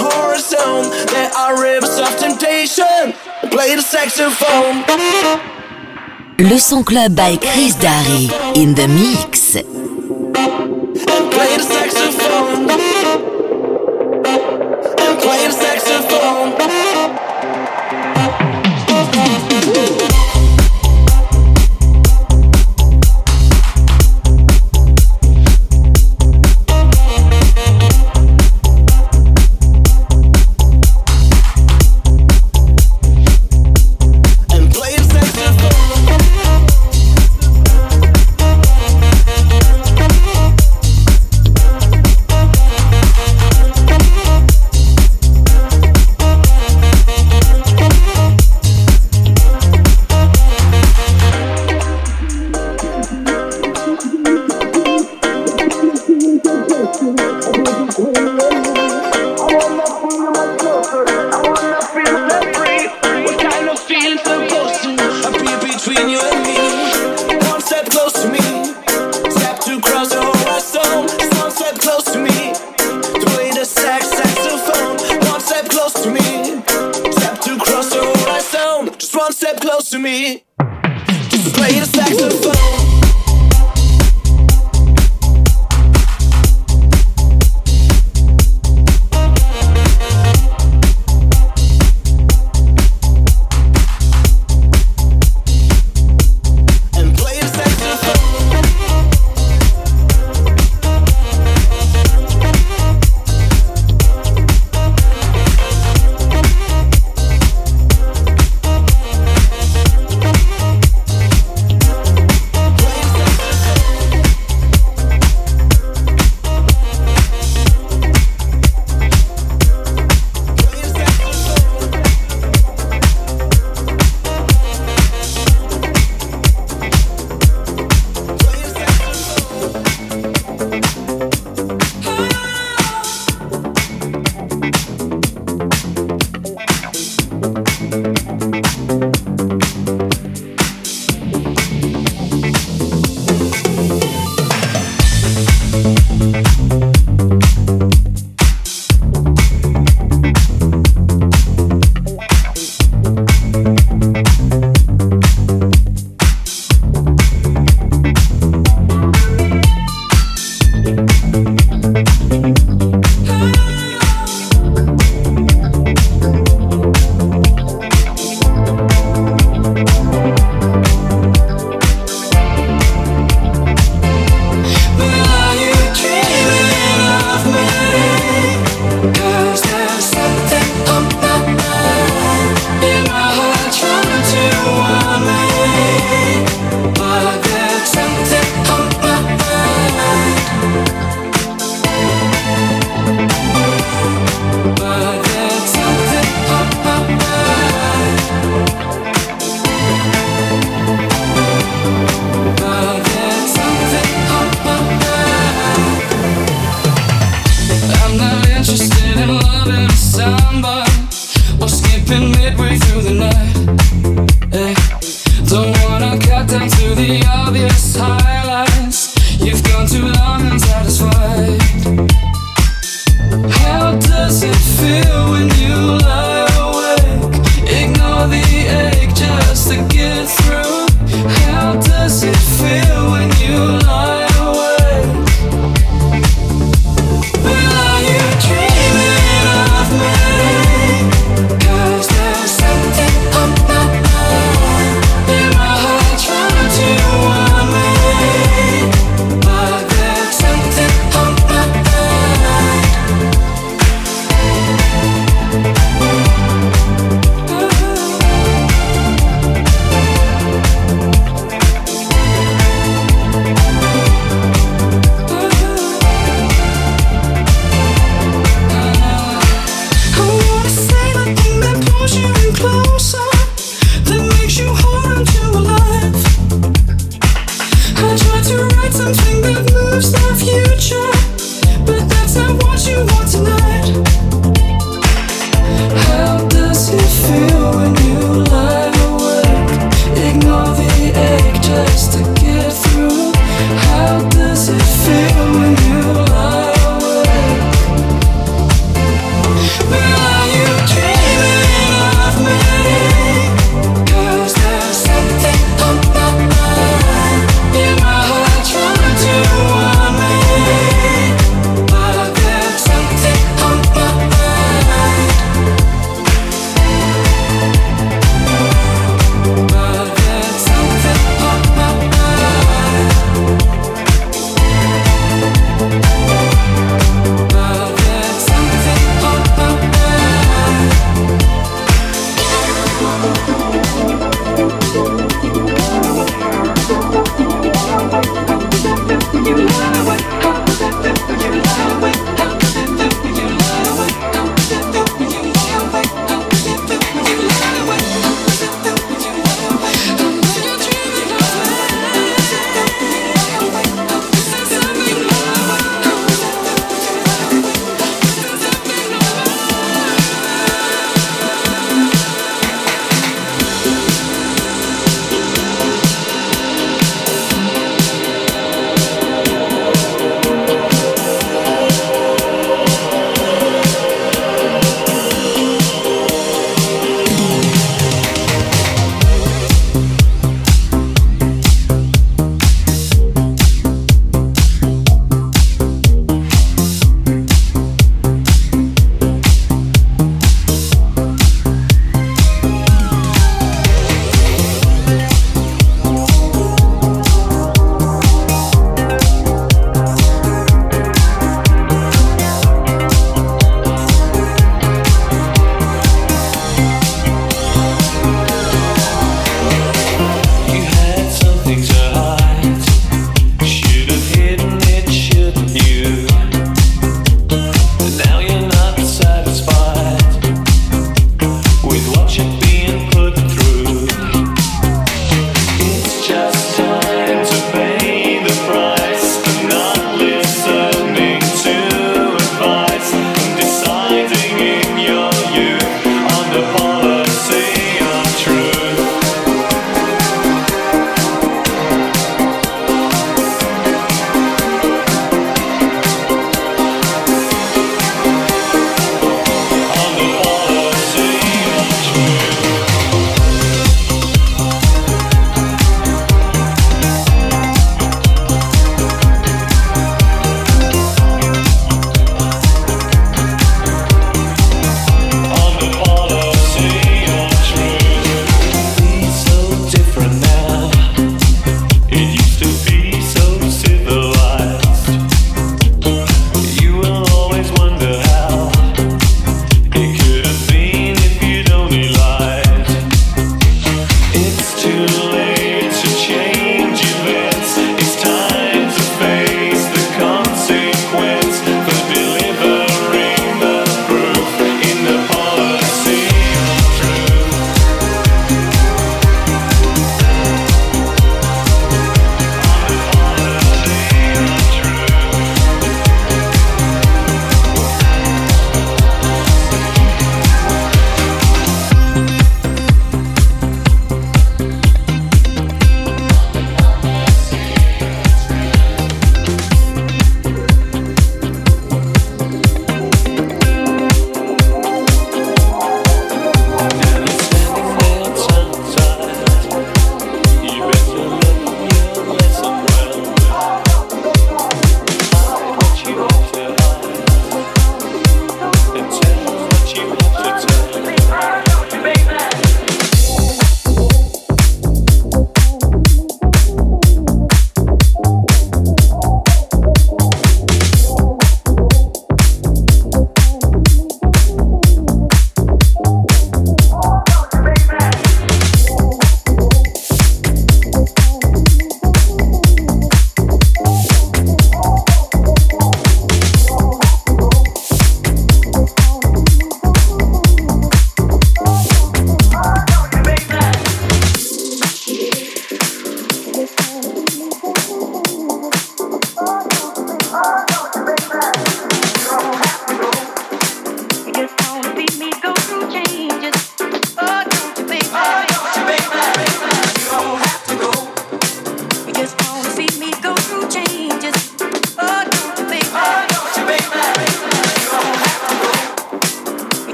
Horizon. There are rivers of temptation. Play the saxophone. Le son club by Chris Darry in the mix. Play the saxophone. Play the saxophone.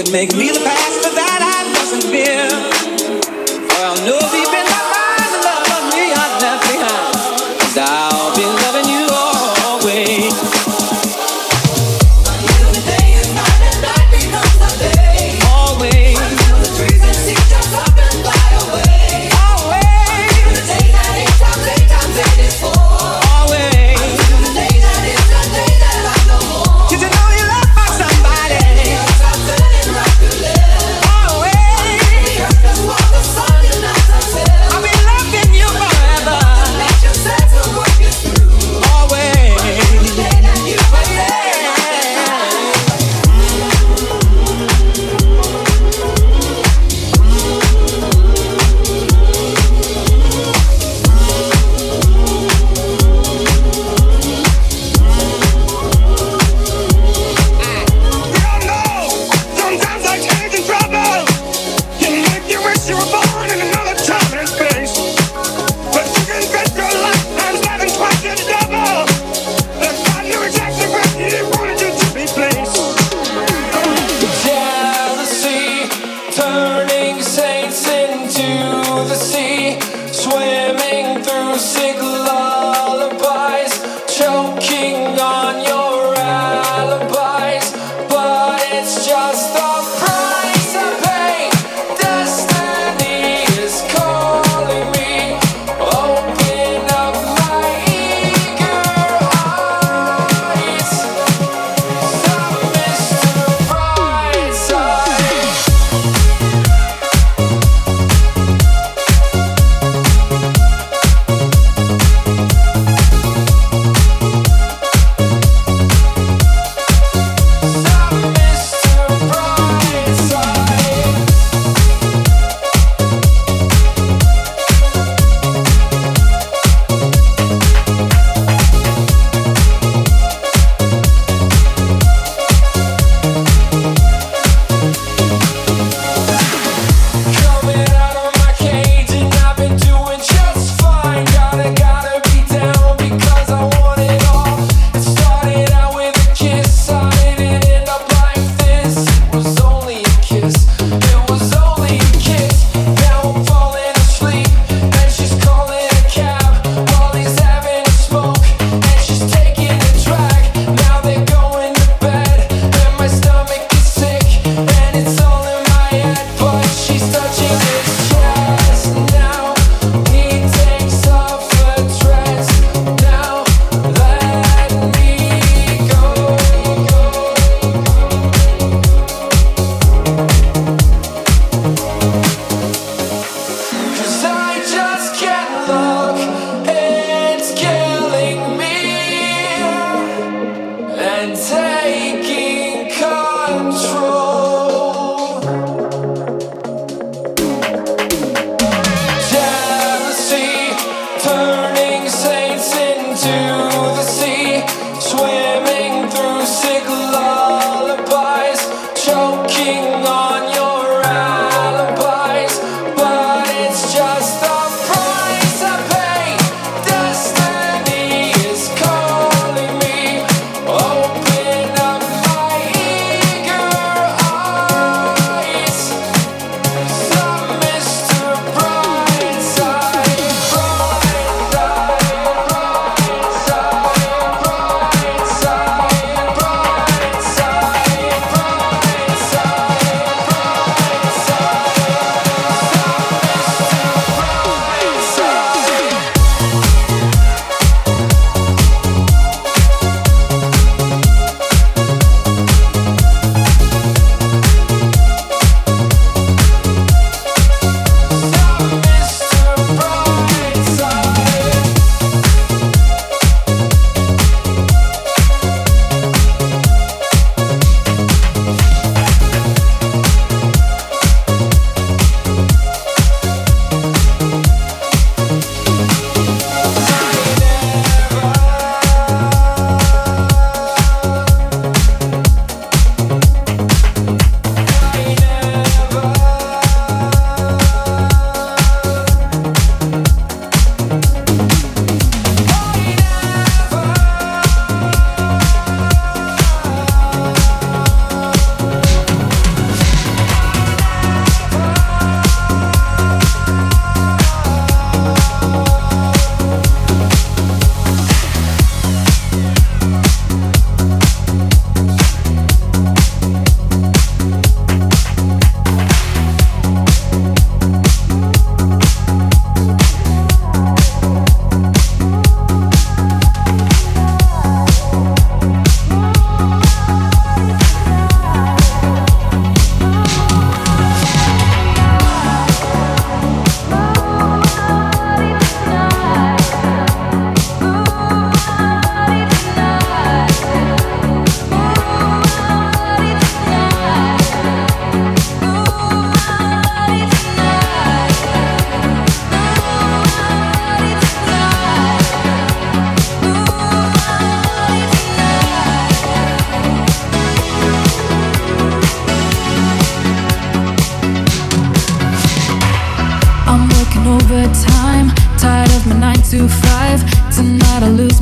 would make me the best.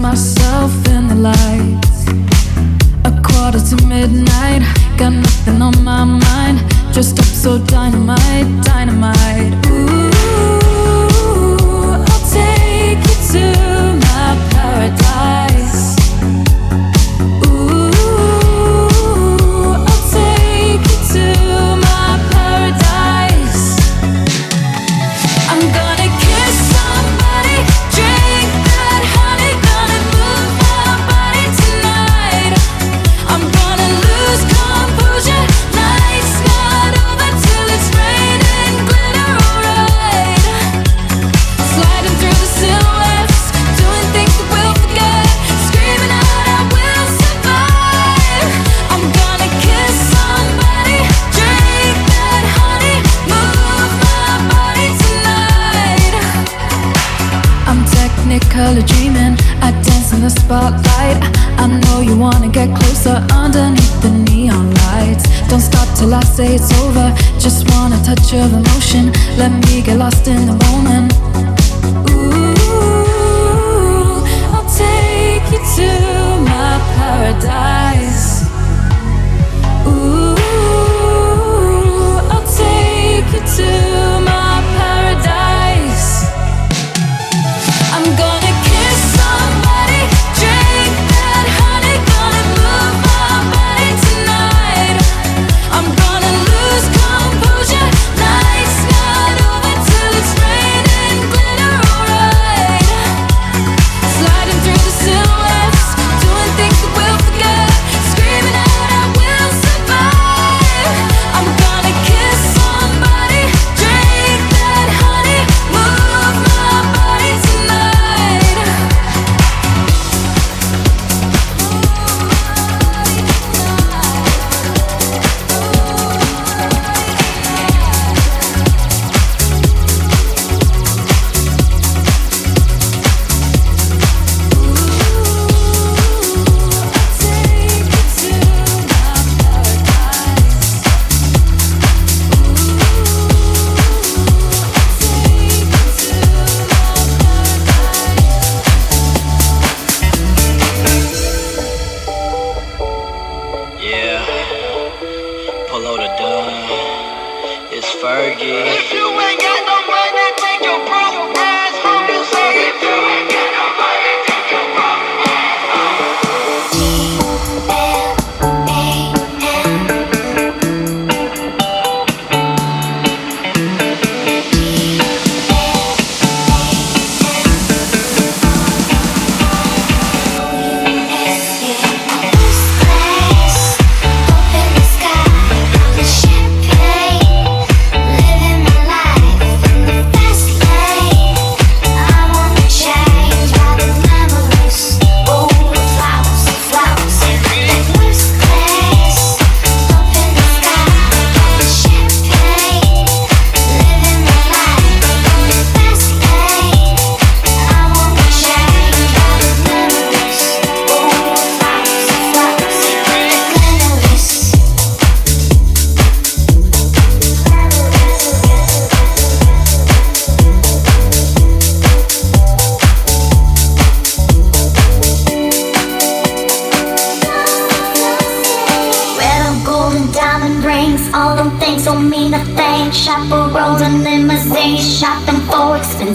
myself in the lights. A quarter to midnight, got nothing on my mind. Dressed up so dynamite, dynamite. Ooh.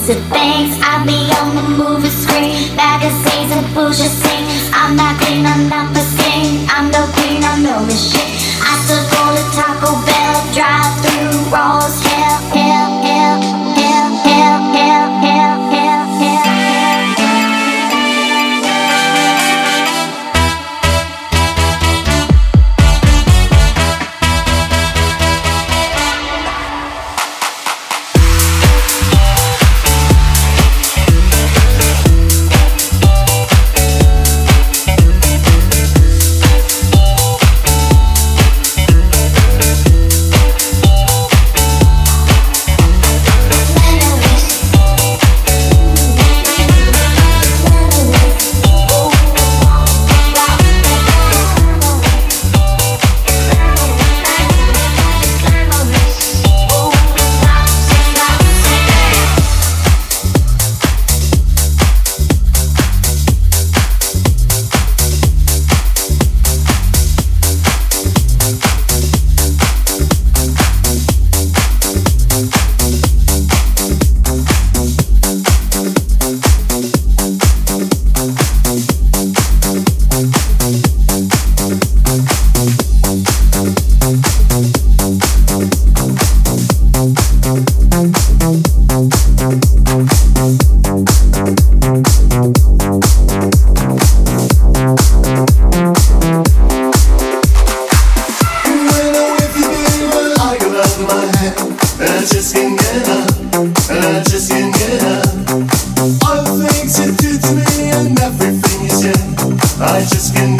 expensive thanks. I just can't get enough. I just can't